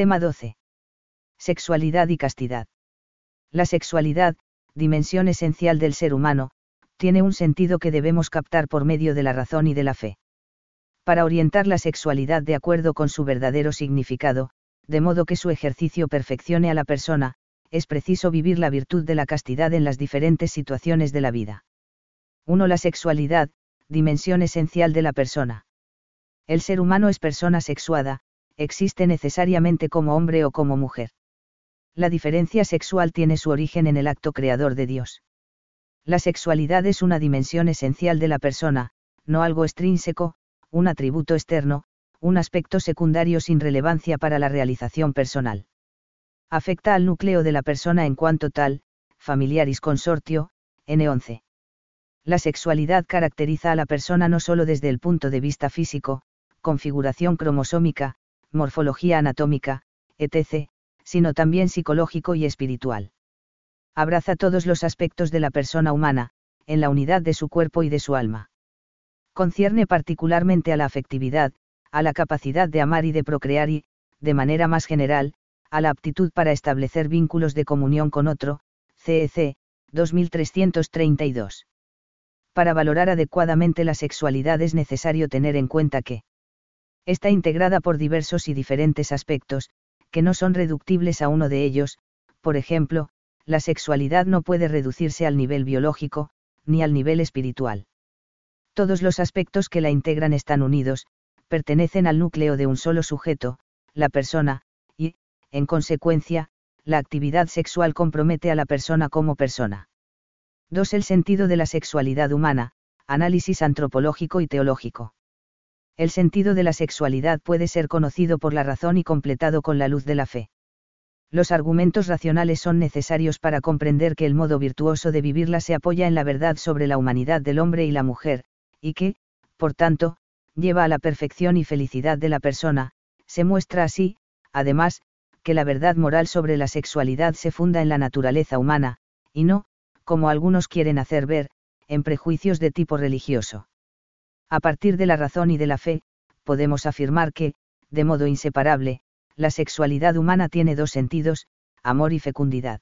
Tema 12. Sexualidad y castidad. La sexualidad, dimensión esencial del ser humano, tiene un sentido que debemos captar por medio de la razón y de la fe. Para orientar la sexualidad de acuerdo con su verdadero significado, de modo que su ejercicio perfeccione a la persona, es preciso vivir la virtud de la castidad en las diferentes situaciones de la vida. 1. La sexualidad, dimensión esencial de la persona. El ser humano es persona sexuada, existe necesariamente como hombre o como mujer. La diferencia sexual tiene su origen en el acto creador de Dios. La sexualidad es una dimensión esencial de la persona, no algo extrínseco, un atributo externo, un aspecto secundario sin relevancia para la realización personal. Afecta al núcleo de la persona en cuanto tal, familiaris consortio, N11. La sexualidad caracteriza a la persona no solo desde el punto de vista físico, configuración cromosómica, morfología anatómica, etc., sino también psicológico y espiritual. Abraza todos los aspectos de la persona humana, en la unidad de su cuerpo y de su alma. Concierne particularmente a la afectividad, a la capacidad de amar y de procrear y, de manera más general, a la aptitud para establecer vínculos de comunión con otro, CEC, 2332. Para valorar adecuadamente la sexualidad es necesario tener en cuenta que está integrada por diversos y diferentes aspectos, que no son reductibles a uno de ellos, por ejemplo, la sexualidad no puede reducirse al nivel biológico, ni al nivel espiritual. Todos los aspectos que la integran están unidos, pertenecen al núcleo de un solo sujeto, la persona, y, en consecuencia, la actividad sexual compromete a la persona como persona. 2. El sentido de la sexualidad humana, análisis antropológico y teológico el sentido de la sexualidad puede ser conocido por la razón y completado con la luz de la fe. Los argumentos racionales son necesarios para comprender que el modo virtuoso de vivirla se apoya en la verdad sobre la humanidad del hombre y la mujer, y que, por tanto, lleva a la perfección y felicidad de la persona, se muestra así, además, que la verdad moral sobre la sexualidad se funda en la naturaleza humana, y no, como algunos quieren hacer ver, en prejuicios de tipo religioso. A partir de la razón y de la fe, podemos afirmar que, de modo inseparable, la sexualidad humana tiene dos sentidos, amor y fecundidad.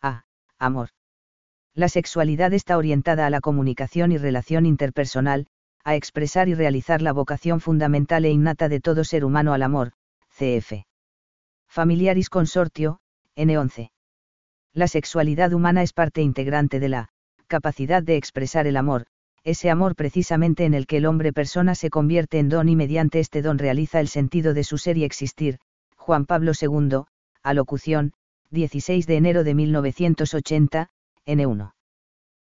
A. Amor. La sexualidad está orientada a la comunicación y relación interpersonal, a expresar y realizar la vocación fundamental e innata de todo ser humano al amor, cf. Familiaris Consortio, N11. La sexualidad humana es parte integrante de la capacidad de expresar el amor, ese amor precisamente en el que el hombre persona se convierte en don y mediante este don realiza el sentido de su ser y existir. Juan Pablo II, alocución, 16 de enero de 1980, N1.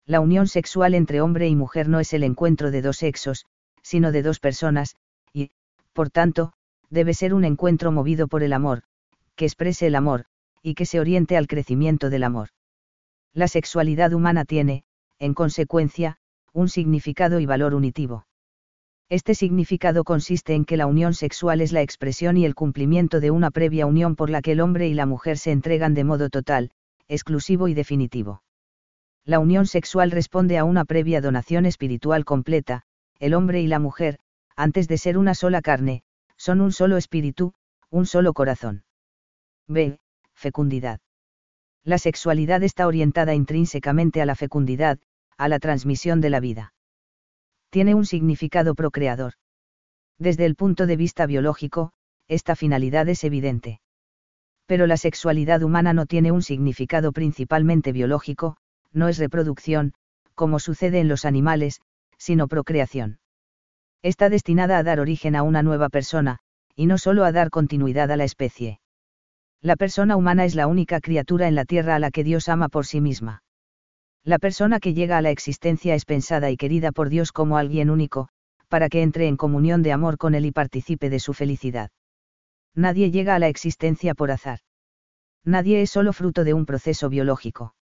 La unión sexual entre hombre y mujer no es el encuentro de dos sexos, sino de dos personas, y, por tanto, debe ser un encuentro movido por el amor, que exprese el amor, y que se oriente al crecimiento del amor. La sexualidad humana tiene, en consecuencia, un significado y valor unitivo. Este significado consiste en que la unión sexual es la expresión y el cumplimiento de una previa unión por la que el hombre y la mujer se entregan de modo total, exclusivo y definitivo. La unión sexual responde a una previa donación espiritual completa, el hombre y la mujer, antes de ser una sola carne, son un solo espíritu, un solo corazón. B. Fecundidad. La sexualidad está orientada intrínsecamente a la fecundidad, a la transmisión de la vida. Tiene un significado procreador. Desde el punto de vista biológico, esta finalidad es evidente. Pero la sexualidad humana no tiene un significado principalmente biológico, no es reproducción, como sucede en los animales, sino procreación. Está destinada a dar origen a una nueva persona, y no solo a dar continuidad a la especie. La persona humana es la única criatura en la tierra a la que Dios ama por sí misma. La persona que llega a la existencia es pensada y querida por Dios como alguien único, para que entre en comunión de amor con Él y participe de su felicidad. Nadie llega a la existencia por azar. Nadie es solo fruto de un proceso biológico.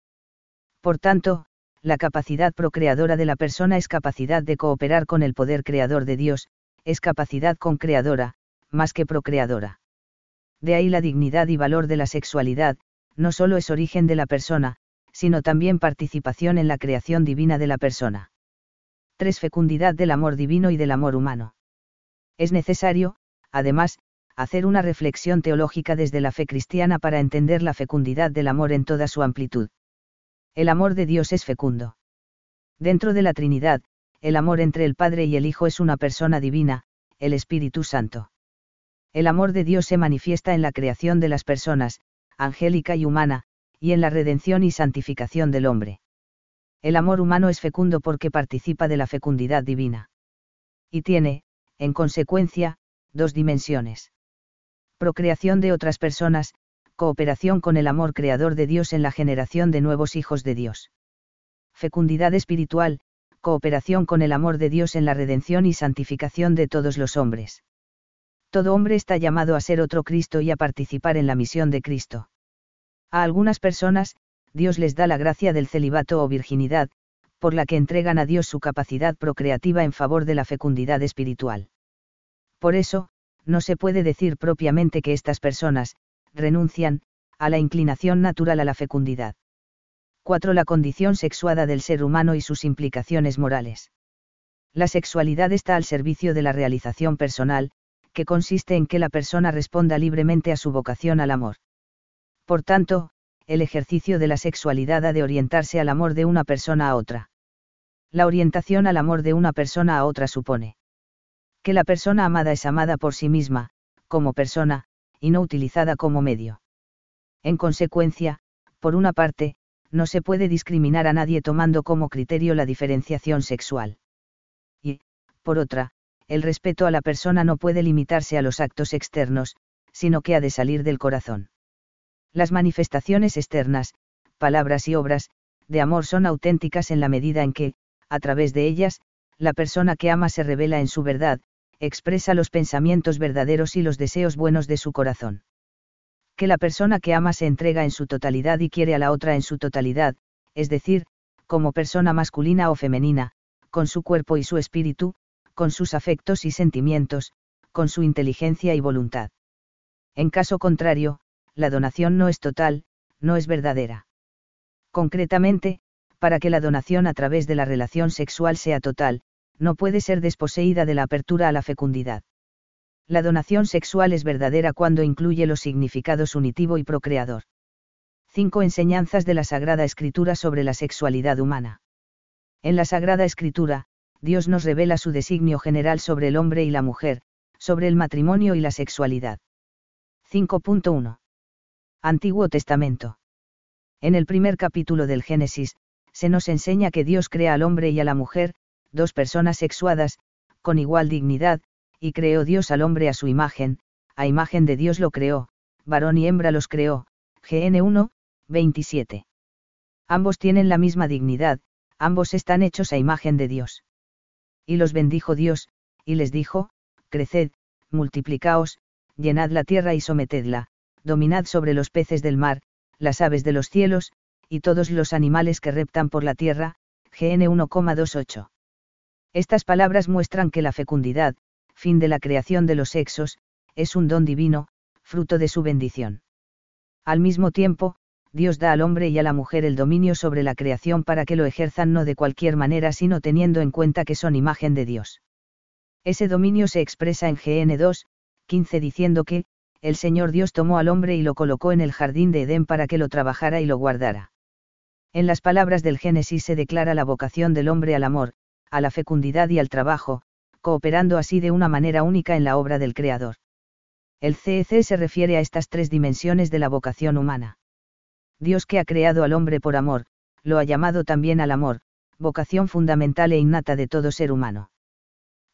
Por tanto, la capacidad procreadora de la persona es capacidad de cooperar con el poder creador de Dios, es capacidad concreadora, más que procreadora. De ahí la dignidad y valor de la sexualidad, no solo es origen de la persona, sino también participación en la creación divina de la persona. 3. Fecundidad del amor divino y del amor humano. Es necesario, además, hacer una reflexión teológica desde la fe cristiana para entender la fecundidad del amor en toda su amplitud. El amor de Dios es fecundo. Dentro de la Trinidad, el amor entre el Padre y el Hijo es una persona divina, el Espíritu Santo. El amor de Dios se manifiesta en la creación de las personas, angélica y humana, y en la redención y santificación del hombre. El amor humano es fecundo porque participa de la fecundidad divina. Y tiene, en consecuencia, dos dimensiones. Procreación de otras personas, cooperación con el amor creador de Dios en la generación de nuevos hijos de Dios. Fecundidad espiritual, cooperación con el amor de Dios en la redención y santificación de todos los hombres. Todo hombre está llamado a ser otro Cristo y a participar en la misión de Cristo. A algunas personas, Dios les da la gracia del celibato o virginidad, por la que entregan a Dios su capacidad procreativa en favor de la fecundidad espiritual. Por eso, no se puede decir propiamente que estas personas, renuncian, a la inclinación natural a la fecundidad. 4. La condición sexuada del ser humano y sus implicaciones morales. La sexualidad está al servicio de la realización personal, que consiste en que la persona responda libremente a su vocación al amor. Por tanto, el ejercicio de la sexualidad ha de orientarse al amor de una persona a otra. La orientación al amor de una persona a otra supone que la persona amada es amada por sí misma, como persona, y no utilizada como medio. En consecuencia, por una parte, no se puede discriminar a nadie tomando como criterio la diferenciación sexual. Y, por otra, el respeto a la persona no puede limitarse a los actos externos, sino que ha de salir del corazón. Las manifestaciones externas, palabras y obras, de amor son auténticas en la medida en que, a través de ellas, la persona que ama se revela en su verdad, expresa los pensamientos verdaderos y los deseos buenos de su corazón. Que la persona que ama se entrega en su totalidad y quiere a la otra en su totalidad, es decir, como persona masculina o femenina, con su cuerpo y su espíritu, con sus afectos y sentimientos, con su inteligencia y voluntad. En caso contrario, la donación no es total, no es verdadera. Concretamente, para que la donación a través de la relación sexual sea total, no puede ser desposeída de la apertura a la fecundidad. La donación sexual es verdadera cuando incluye los significados unitivo y procreador. 5. Enseñanzas de la Sagrada Escritura sobre la sexualidad humana. En la Sagrada Escritura, Dios nos revela su designio general sobre el hombre y la mujer, sobre el matrimonio y la sexualidad. 5.1. Antiguo Testamento. En el primer capítulo del Génesis, se nos enseña que Dios crea al hombre y a la mujer, dos personas sexuadas, con igual dignidad, y creó Dios al hombre a su imagen, a imagen de Dios lo creó, varón y hembra los creó, GN 1, 27. Ambos tienen la misma dignidad, ambos están hechos a imagen de Dios. Y los bendijo Dios, y les dijo, Creced, multiplicaos, llenad la tierra y sometedla, dominad sobre los peces del mar, las aves de los cielos, y todos los animales que reptan por la tierra, GN 1,28. Estas palabras muestran que la fecundidad, fin de la creación de los sexos, es un don divino, fruto de su bendición. Al mismo tiempo, Dios da al hombre y a la mujer el dominio sobre la creación para que lo ejerzan no de cualquier manera sino teniendo en cuenta que son imagen de Dios. Ese dominio se expresa en GN 2, 15 diciendo que, el Señor Dios tomó al hombre y lo colocó en el jardín de Edén para que lo trabajara y lo guardara. En las palabras del Génesis se declara la vocación del hombre al amor, a la fecundidad y al trabajo, cooperando así de una manera única en la obra del Creador. El CEC se refiere a estas tres dimensiones de la vocación humana. Dios que ha creado al hombre por amor, lo ha llamado también al amor, vocación fundamental e innata de todo ser humano.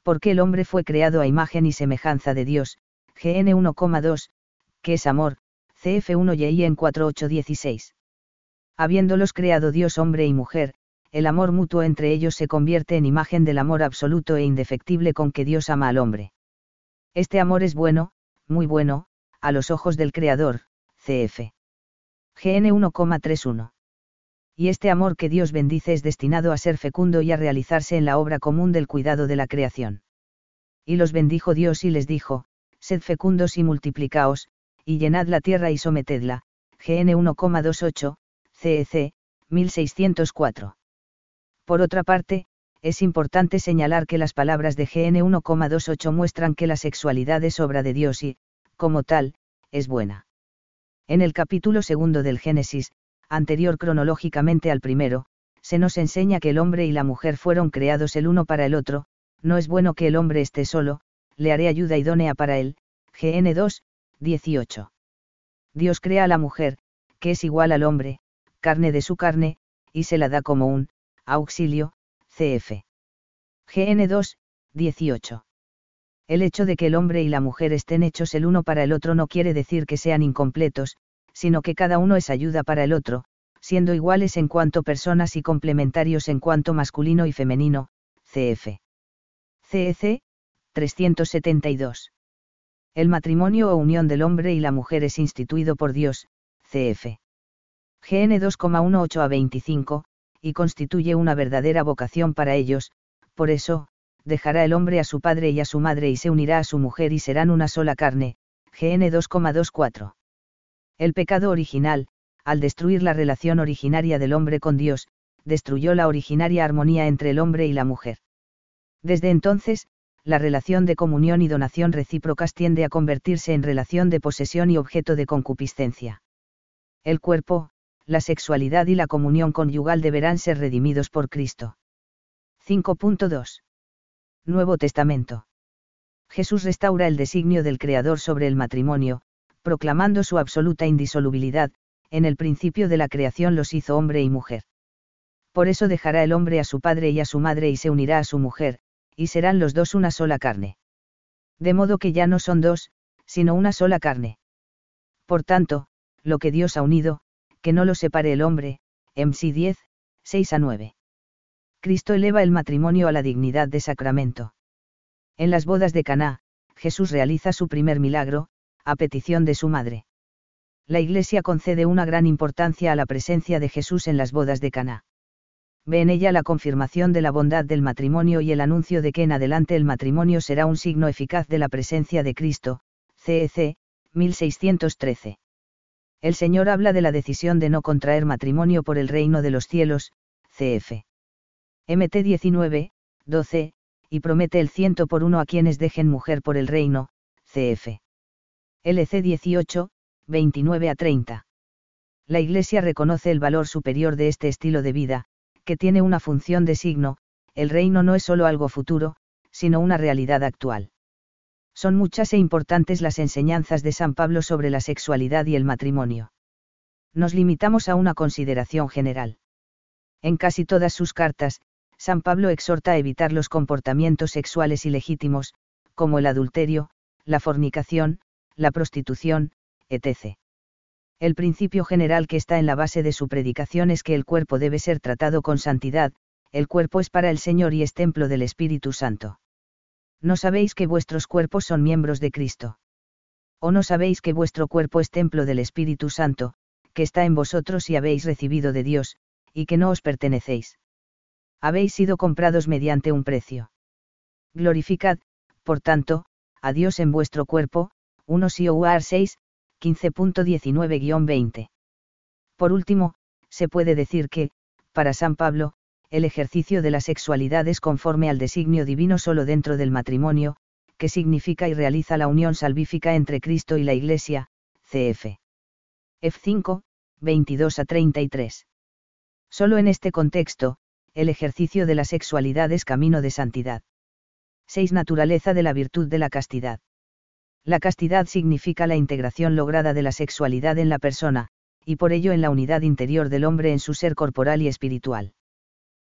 Porque el hombre fue creado a imagen y semejanza de Dios, GN 1,2, que es amor, CF1 y en 4.8.16. Habiéndolos creado Dios hombre y mujer, el amor mutuo entre ellos se convierte en imagen del amor absoluto e indefectible con que Dios ama al hombre. Este amor es bueno, muy bueno, a los ojos del Creador, cf. GN 1,31. Y este amor que Dios bendice es destinado a ser fecundo y a realizarse en la obra común del cuidado de la creación. Y los bendijo Dios y les dijo, Sed fecundos y multiplicaos, y llenad la tierra y sometedla, GN 1,28, CEC, 1604. Por otra parte, es importante señalar que las palabras de GN 1,28 muestran que la sexualidad es obra de Dios y, como tal, es buena. En el capítulo segundo del Génesis, anterior cronológicamente al primero, se nos enseña que el hombre y la mujer fueron creados el uno para el otro, no es bueno que el hombre esté solo, le haré ayuda idónea para él. GN 2, 18. Dios crea a la mujer, que es igual al hombre, carne de su carne, y se la da como un auxilio, cf. GN 2, 18. El hecho de que el hombre y la mujer estén hechos el uno para el otro no quiere decir que sean incompletos, sino que cada uno es ayuda para el otro, siendo iguales en cuanto personas y complementarios en cuanto masculino y femenino, cf. CEC, 372. El matrimonio o unión del hombre y la mujer es instituido por Dios, cf. GN 2,18 a 25, y constituye una verdadera vocación para ellos, por eso, dejará el hombre a su padre y a su madre y se unirá a su mujer y serán una sola carne, GN 2,24. El pecado original, al destruir la relación originaria del hombre con Dios, destruyó la originaria armonía entre el hombre y la mujer. Desde entonces, la relación de comunión y donación recíprocas tiende a convertirse en relación de posesión y objeto de concupiscencia. El cuerpo, la sexualidad y la comunión conyugal deberán ser redimidos por Cristo. 5.2. Nuevo Testamento. Jesús restaura el designio del Creador sobre el matrimonio, proclamando su absoluta indisolubilidad, en el principio de la creación los hizo hombre y mujer. Por eso dejará el hombre a su padre y a su madre y se unirá a su mujer, y serán los dos una sola carne. De modo que ya no son dos, sino una sola carne. Por tanto, lo que Dios ha unido, que no lo separe el hombre, MC 10, 6 a 9. Cristo eleva el matrimonio a la dignidad de sacramento. En las bodas de Caná, Jesús realiza su primer milagro, a petición de su madre. La Iglesia concede una gran importancia a la presencia de Jesús en las bodas de Caná. Ve en ella la confirmación de la bondad del matrimonio y el anuncio de que en adelante el matrimonio será un signo eficaz de la presencia de Cristo, CEC, 1613. El Señor habla de la decisión de no contraer matrimonio por el reino de los cielos, CF. MT 19, 12, y promete el ciento por uno a quienes dejen mujer por el reino, CF. LC 18, 29 a 30. La Iglesia reconoce el valor superior de este estilo de vida, que tiene una función de signo, el reino no es solo algo futuro, sino una realidad actual. Son muchas e importantes las enseñanzas de San Pablo sobre la sexualidad y el matrimonio. Nos limitamos a una consideración general. En casi todas sus cartas, San Pablo exhorta a evitar los comportamientos sexuales ilegítimos, como el adulterio, la fornicación, la prostitución, etc. El principio general que está en la base de su predicación es que el cuerpo debe ser tratado con santidad, el cuerpo es para el Señor y es templo del Espíritu Santo. ¿No sabéis que vuestros cuerpos son miembros de Cristo? ¿O no sabéis que vuestro cuerpo es templo del Espíritu Santo, que está en vosotros y habéis recibido de Dios, y que no os pertenecéis? Habéis sido comprados mediante un precio. Glorificad, por tanto, a Dios en vuestro cuerpo, 1 Sioar 6, 15.19-20. Por último, se puede decir que, para San Pablo, el ejercicio de la sexualidad es conforme al designio divino solo dentro del matrimonio, que significa y realiza la unión salvífica entre Cristo y la Iglesia, cf. F5, 22 a 33. Solo en este contexto, el ejercicio de la sexualidad es camino de santidad. 6. Naturaleza de la virtud de la castidad. La castidad significa la integración lograda de la sexualidad en la persona, y por ello en la unidad interior del hombre en su ser corporal y espiritual.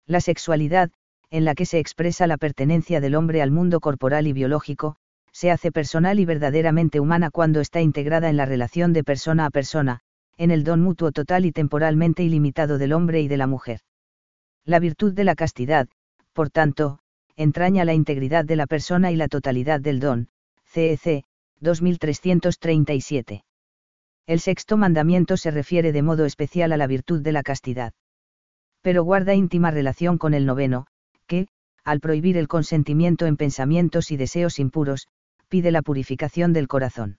La sexualidad, en la que se expresa la pertenencia del hombre al mundo corporal y biológico, se hace personal y verdaderamente humana cuando está integrada en la relación de persona a persona, en el don mutuo total y temporalmente ilimitado del hombre y de la mujer. La virtud de la castidad, por tanto, entraña la integridad de la persona y la totalidad del don, CEC, 2337. El sexto mandamiento se refiere de modo especial a la virtud de la castidad. Pero guarda íntima relación con el noveno, que, al prohibir el consentimiento en pensamientos y deseos impuros, pide la purificación del corazón.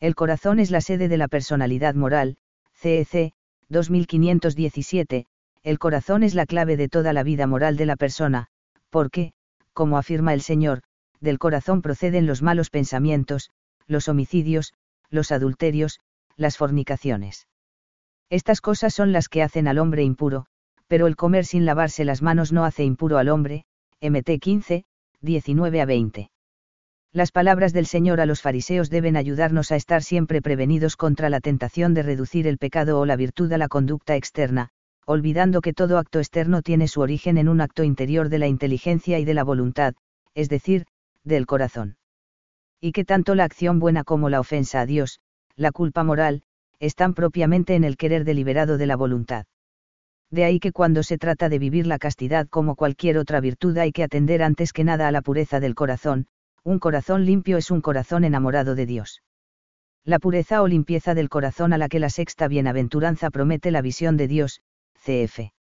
El corazón es la sede de la personalidad moral, CEC, 2517, el corazón es la clave de toda la vida moral de la persona, porque, como afirma el Señor, del corazón proceden los malos pensamientos, los homicidios, los adulterios, las fornicaciones. Estas cosas son las que hacen al hombre impuro, pero el comer sin lavarse las manos no hace impuro al hombre, MT 15, 19 a 20. Las palabras del Señor a los fariseos deben ayudarnos a estar siempre prevenidos contra la tentación de reducir el pecado o la virtud a la conducta externa, olvidando que todo acto externo tiene su origen en un acto interior de la inteligencia y de la voluntad, es decir, del corazón. Y que tanto la acción buena como la ofensa a Dios, la culpa moral, están propiamente en el querer deliberado de la voluntad. De ahí que cuando se trata de vivir la castidad como cualquier otra virtud hay que atender antes que nada a la pureza del corazón, un corazón limpio es un corazón enamorado de Dios. La pureza o limpieza del corazón a la que la sexta bienaventuranza promete la visión de Dios, cf.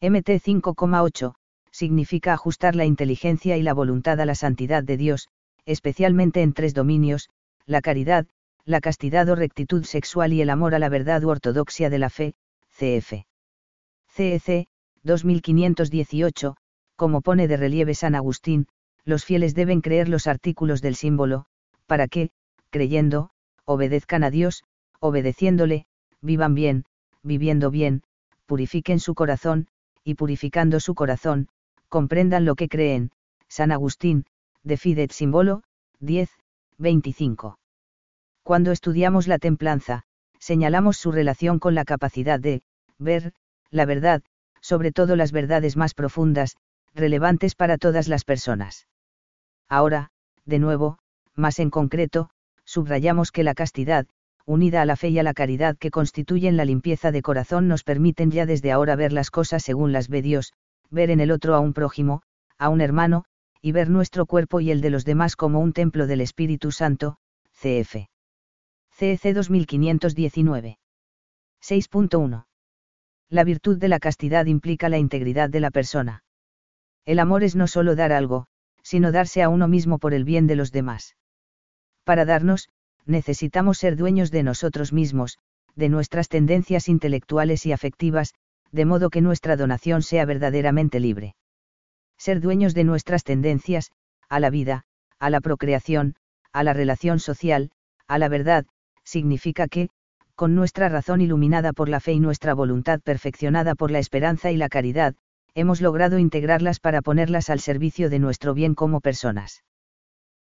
MT 5,8, significa ajustar la inteligencia y la voluntad a la santidad de Dios, especialmente en tres dominios, la caridad, la castidad o rectitud sexual y el amor a la verdad u ortodoxia de la fe, cf. CEC, 2518, como pone de relieve San Agustín, los fieles deben creer los artículos del símbolo, para que, creyendo, obedezcan a Dios, obedeciéndole, vivan bien, viviendo bien, purifiquen su corazón, y purificando su corazón, comprendan lo que creen. San Agustín, de Fidet Símbolo, 10, 25. Cuando estudiamos la templanza, señalamos su relación con la capacidad de, ver, la verdad, sobre todo las verdades más profundas, relevantes para todas las personas. Ahora, de nuevo, más en concreto, subrayamos que la castidad, unida a la fe y a la caridad que constituyen la limpieza de corazón nos permiten ya desde ahora ver las cosas según las ve Dios, ver en el otro a un prójimo, a un hermano, y ver nuestro cuerpo y el de los demás como un templo del Espíritu Santo, cf. CEC 2519. 6.1. La virtud de la castidad implica la integridad de la persona. El amor es no solo dar algo, sino darse a uno mismo por el bien de los demás. Para darnos, necesitamos ser dueños de nosotros mismos, de nuestras tendencias intelectuales y afectivas, de modo que nuestra donación sea verdaderamente libre. Ser dueños de nuestras tendencias, a la vida, a la procreación, a la relación social, a la verdad, significa que, con nuestra razón iluminada por la fe y nuestra voluntad perfeccionada por la esperanza y la caridad, hemos logrado integrarlas para ponerlas al servicio de nuestro bien como personas.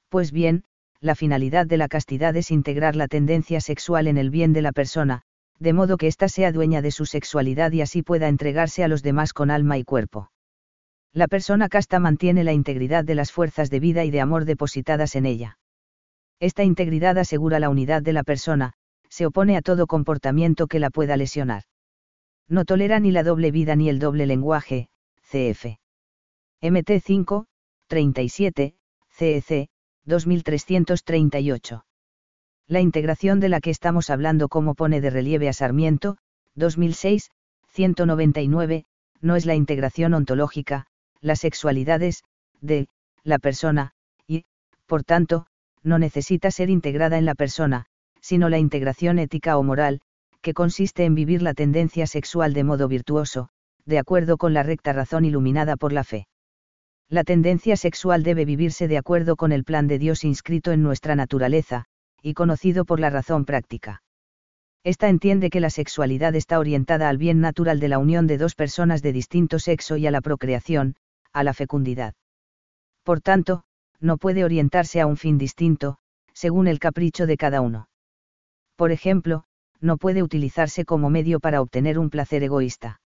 Pues bien, la finalidad de la castidad es integrar la tendencia sexual en el bien de la persona, de modo que ésta sea dueña de su sexualidad y así pueda entregarse a los demás con alma y cuerpo. La persona casta mantiene la integridad de las fuerzas de vida y de amor depositadas en ella. Esta integridad asegura la unidad de la persona, se opone a todo comportamiento que la pueda lesionar. No tolera ni la doble vida ni el doble lenguaje, cf. MT5, 37, CEC, 2338. La integración de la que estamos hablando como pone de relieve a Sarmiento, 2006, 199, no es la integración ontológica, las sexualidades, de, la persona, y, por tanto, no necesita ser integrada en la persona, sino la integración ética o moral, que consiste en vivir la tendencia sexual de modo virtuoso, de acuerdo con la recta razón iluminada por la fe. La tendencia sexual debe vivirse de acuerdo con el plan de Dios inscrito en nuestra naturaleza, y conocido por la razón práctica. Esta entiende que la sexualidad está orientada al bien natural de la unión de dos personas de distinto sexo y a la procreación, a la fecundidad. Por tanto, no puede orientarse a un fin distinto, según el capricho de cada uno. Por ejemplo, no puede utilizarse como medio para obtener un placer egoísta.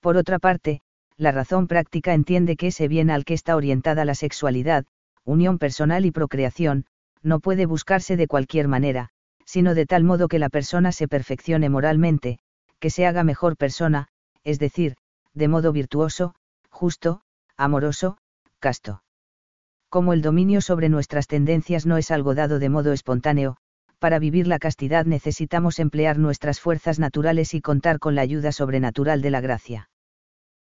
Por otra parte, la razón práctica entiende que ese bien al que está orientada la sexualidad, unión personal y procreación, no puede buscarse de cualquier manera, sino de tal modo que la persona se perfeccione moralmente, que se haga mejor persona, es decir, de modo virtuoso, justo, amoroso, casto. Como el dominio sobre nuestras tendencias no es algo dado de modo espontáneo, para vivir la castidad necesitamos emplear nuestras fuerzas naturales y contar con la ayuda sobrenatural de la gracia.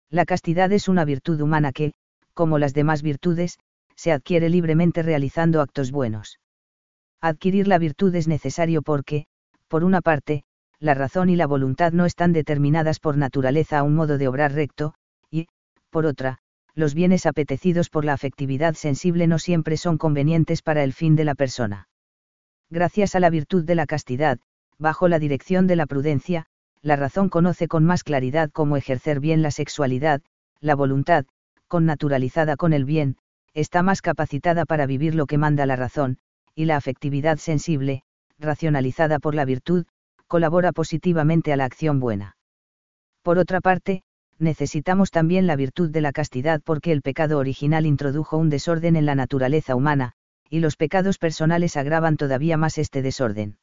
La castidad es una virtud humana que, como las demás virtudes, se adquiere libremente realizando actos buenos. Adquirir la virtud es necesario porque, por una parte, la razón y la voluntad no están determinadas por naturaleza a un modo de obrar recto, y, por otra, los bienes apetecidos por la afectividad sensible no siempre son convenientes para el fin de la persona. Gracias a la virtud de la castidad, bajo la dirección de la prudencia, la razón conoce con más claridad cómo ejercer bien la sexualidad, la voluntad, con naturalizada con el bien, está más capacitada para vivir lo que manda la razón, y la afectividad sensible, racionalizada por la virtud, colabora positivamente a la acción buena. Por otra parte, necesitamos también la virtud de la castidad porque el pecado original introdujo un desorden en la naturaleza humana, y los pecados personales agravan todavía más este desorden.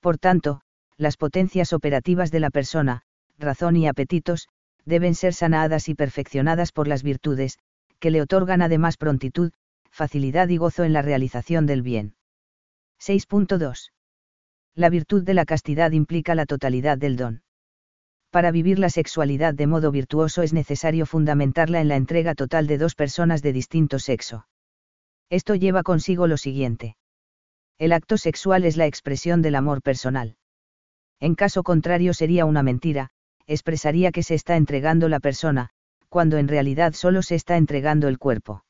Por tanto, las potencias operativas de la persona, razón y apetitos, deben ser sanadas y perfeccionadas por las virtudes, que le otorgan además prontitud, facilidad y gozo en la realización del bien. 6.2. La virtud de la castidad implica la totalidad del don. Para vivir la sexualidad de modo virtuoso es necesario fundamentarla en la entrega total de dos personas de distinto sexo. Esto lleva consigo lo siguiente. El acto sexual es la expresión del amor personal. En caso contrario sería una mentira, expresaría que se está entregando la persona, cuando en realidad solo se está entregando el cuerpo.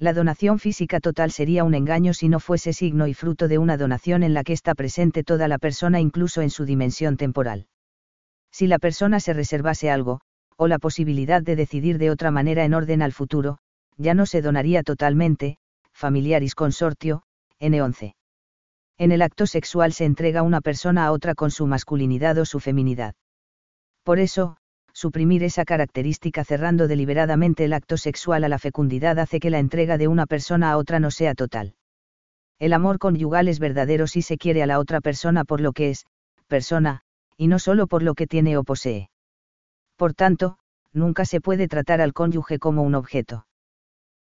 La donación física total sería un engaño si no fuese signo y fruto de una donación en la que está presente toda la persona incluso en su dimensión temporal. Si la persona se reservase algo, o la posibilidad de decidir de otra manera en orden al futuro, ya no se donaría totalmente, familiaris consortio, N11. En el acto sexual se entrega una persona a otra con su masculinidad o su feminidad. Por eso, suprimir esa característica cerrando deliberadamente el acto sexual a la fecundidad hace que la entrega de una persona a otra no sea total. El amor conyugal es verdadero si se quiere a la otra persona por lo que es, persona, y no solo por lo que tiene o posee. Por tanto, nunca se puede tratar al cónyuge como un objeto.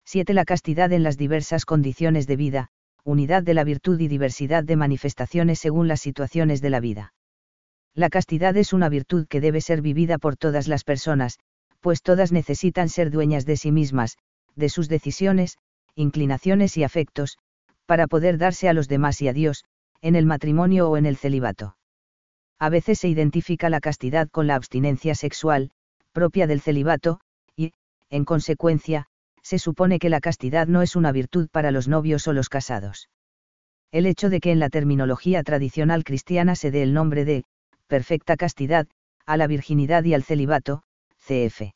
7. La castidad en las diversas condiciones de vida, unidad de la virtud y diversidad de manifestaciones según las situaciones de la vida. La castidad es una virtud que debe ser vivida por todas las personas, pues todas necesitan ser dueñas de sí mismas, de sus decisiones, inclinaciones y afectos, para poder darse a los demás y a Dios, en el matrimonio o en el celibato. A veces se identifica la castidad con la abstinencia sexual, propia del celibato, y, en consecuencia, se supone que la castidad no es una virtud para los novios o los casados. El hecho de que en la terminología tradicional cristiana se dé el nombre de perfecta castidad, a la virginidad y al celibato, cf.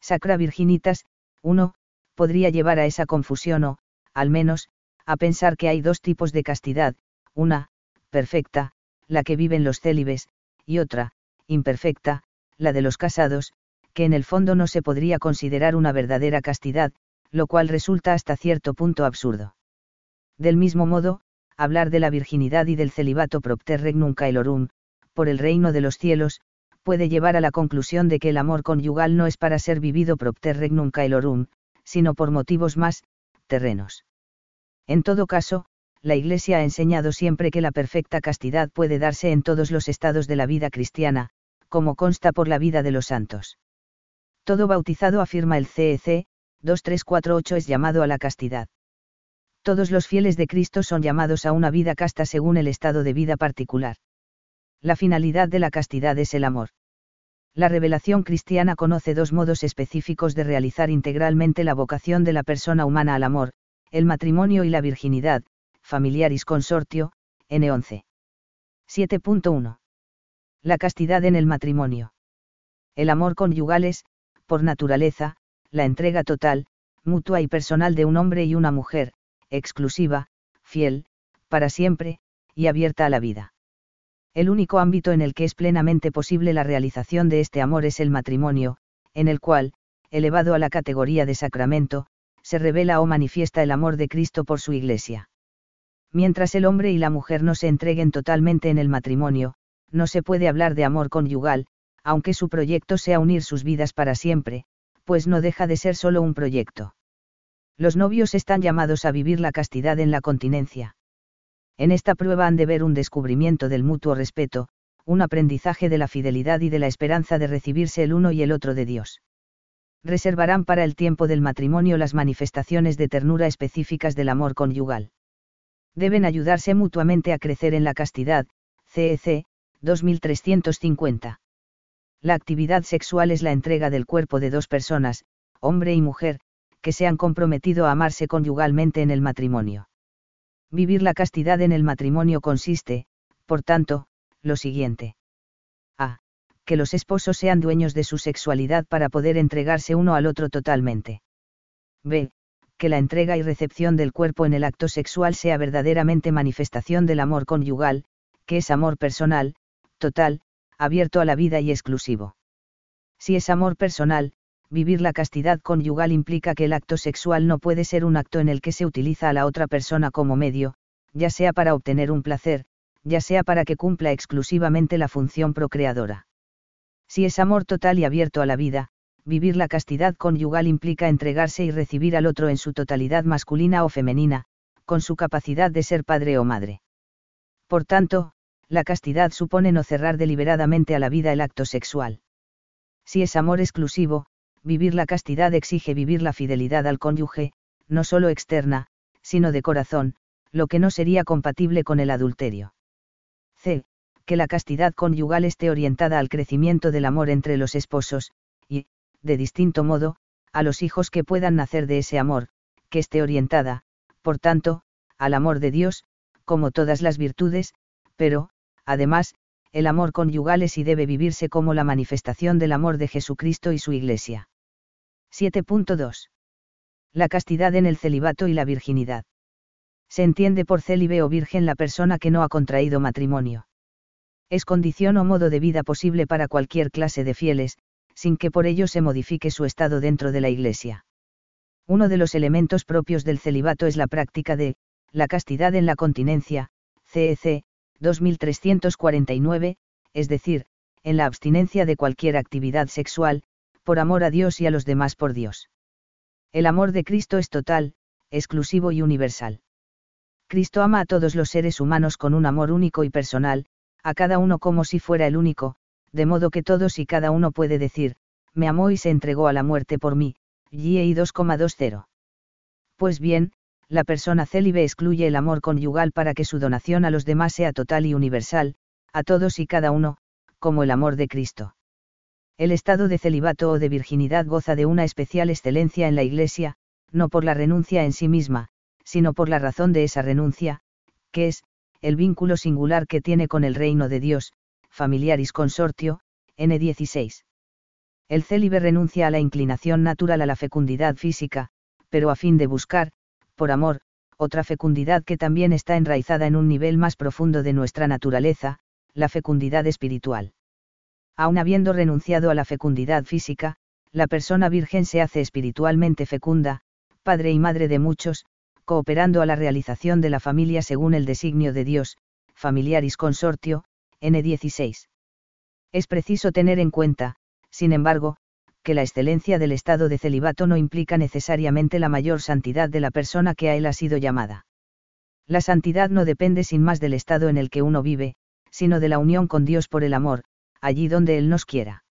Sacra Virginitas, 1, podría llevar a esa confusión o, al menos, a pensar que hay dos tipos de castidad, una, perfecta, la que viven los célibes, y otra, imperfecta, la de los casados, que en el fondo no se podría considerar una verdadera castidad, lo cual resulta hasta cierto punto absurdo. Del mismo modo, hablar de la virginidad y del celibato propter regnum caelorum, por el reino de los cielos, puede llevar a la conclusión de que el amor conyugal no es para ser vivido propter regnum caelorum, sino por motivos más, terrenos. En todo caso, la Iglesia ha enseñado siempre que la perfecta castidad puede darse en todos los estados de la vida cristiana, como consta por la vida de los santos. Todo bautizado afirma el CEC, 2348 es llamado a la castidad. Todos los fieles de Cristo son llamados a una vida casta según el estado de vida particular. La finalidad de la castidad es el amor. La revelación cristiana conoce dos modos específicos de realizar integralmente la vocación de la persona humana al amor, el matrimonio y la virginidad, familiaris consortio, N11. 7.1. La castidad en el matrimonio. El amor conyugal es, por naturaleza, la entrega total, mutua y personal de un hombre y una mujer, exclusiva, fiel, para siempre, y abierta a la vida. El único ámbito en el que es plenamente posible la realización de este amor es el matrimonio, en el cual, elevado a la categoría de sacramento, se revela o manifiesta el amor de Cristo por su Iglesia. Mientras el hombre y la mujer no se entreguen totalmente en el matrimonio, no se puede hablar de amor conyugal, aunque su proyecto sea unir sus vidas para siempre, pues no deja de ser solo un proyecto. Los novios están llamados a vivir la castidad en la continencia. En esta prueba han de ver un descubrimiento del mutuo respeto, un aprendizaje de la fidelidad y de la esperanza de recibirse el uno y el otro de Dios. Reservarán para el tiempo del matrimonio las manifestaciones de ternura específicas del amor conyugal. Deben ayudarse mutuamente a crecer en la castidad, CEC, 2350. La actividad sexual es la entrega del cuerpo de dos personas, hombre y mujer, que se han comprometido a amarse conyugalmente en el matrimonio Vivir la castidad en el matrimonio consiste, por tanto, lo siguiente. A. Que los esposos sean dueños de su sexualidad para poder entregarse uno al otro totalmente. B. Que la entrega y recepción del cuerpo en el acto sexual sea verdaderamente manifestación del amor conyugal, que es amor personal, total, abierto a la vida y exclusivo. Si es amor personal, vivir la castidad conyugal implica que el acto sexual no puede ser un acto en el que se utiliza a la otra persona como medio, ya sea para obtener un placer, ya sea para que cumpla exclusivamente la función procreadora. Si es amor total y abierto a la vida, vivir la castidad conyugal implica entregarse y recibir al otro en su totalidad masculina o femenina, con su capacidad de ser padre o madre. Por tanto, la castidad supone no cerrar deliberadamente a la vida el acto sexual. Si es amor exclusivo, vivir la castidad exige vivir la fidelidad al cónyuge, no solo externa, sino de corazón, lo que no sería compatible con el adulterio. C. Que la castidad conyugal esté orientada al crecimiento del amor entre los esposos, y, de distinto modo, a los hijos que puedan nacer de ese amor, que esté orientada, por tanto, al amor de Dios, como todas las virtudes, pero, además, el amor conyugal es y debe vivirse como la manifestación del amor de Jesucristo y su Iglesia. 7.2. La castidad en el celibato y la virginidad. Se entiende por célibe o virgen la persona que no ha contraído matrimonio. Es condición o modo de vida posible para cualquier clase de fieles, sin que por ello se modifique su estado dentro de la Iglesia. Uno de los elementos propios del celibato es la práctica de, la castidad en la continencia, CEC, 2349, es decir, en la abstinencia de cualquier actividad sexual, por amor a Dios y a los demás por Dios. El amor de Cristo es total, exclusivo y universal. Cristo ama a todos los seres humanos con un amor único y personal, a cada uno como si fuera el único, de modo que todos y cada uno puede decir, me amó y se entregó a la muerte por mí, GEI 2,20. Pues bien, la persona célibe excluye el amor conyugal para que su donación a los demás sea total y universal, a todos y cada uno, como el amor de Cristo. El estado de celibato o de virginidad goza de una especial excelencia en la Iglesia, no por la renuncia en sí misma, sino por la razón de esa renuncia, que es, el vínculo singular que tiene con el reino de Dios, familiaris consortio, N16. El célibe renuncia a la inclinación natural a la fecundidad física, pero a fin de buscar, por amor, otra fecundidad que también está enraizada en un nivel más profundo de nuestra naturaleza, la fecundidad espiritual. Aun habiendo renunciado a la fecundidad física, la persona virgen se hace espiritualmente fecunda, padre y madre de muchos, cooperando a la realización de la familia según el designio de Dios, familiaris consortio, N16. Es preciso tener en cuenta, sin embargo, que la excelencia del estado de celibato no implica necesariamente la mayor santidad de la persona que a él ha sido llamada. La santidad no depende sin más del estado en el que uno vive, sino de la unión con Dios por el amor, allí donde Él nos quiera.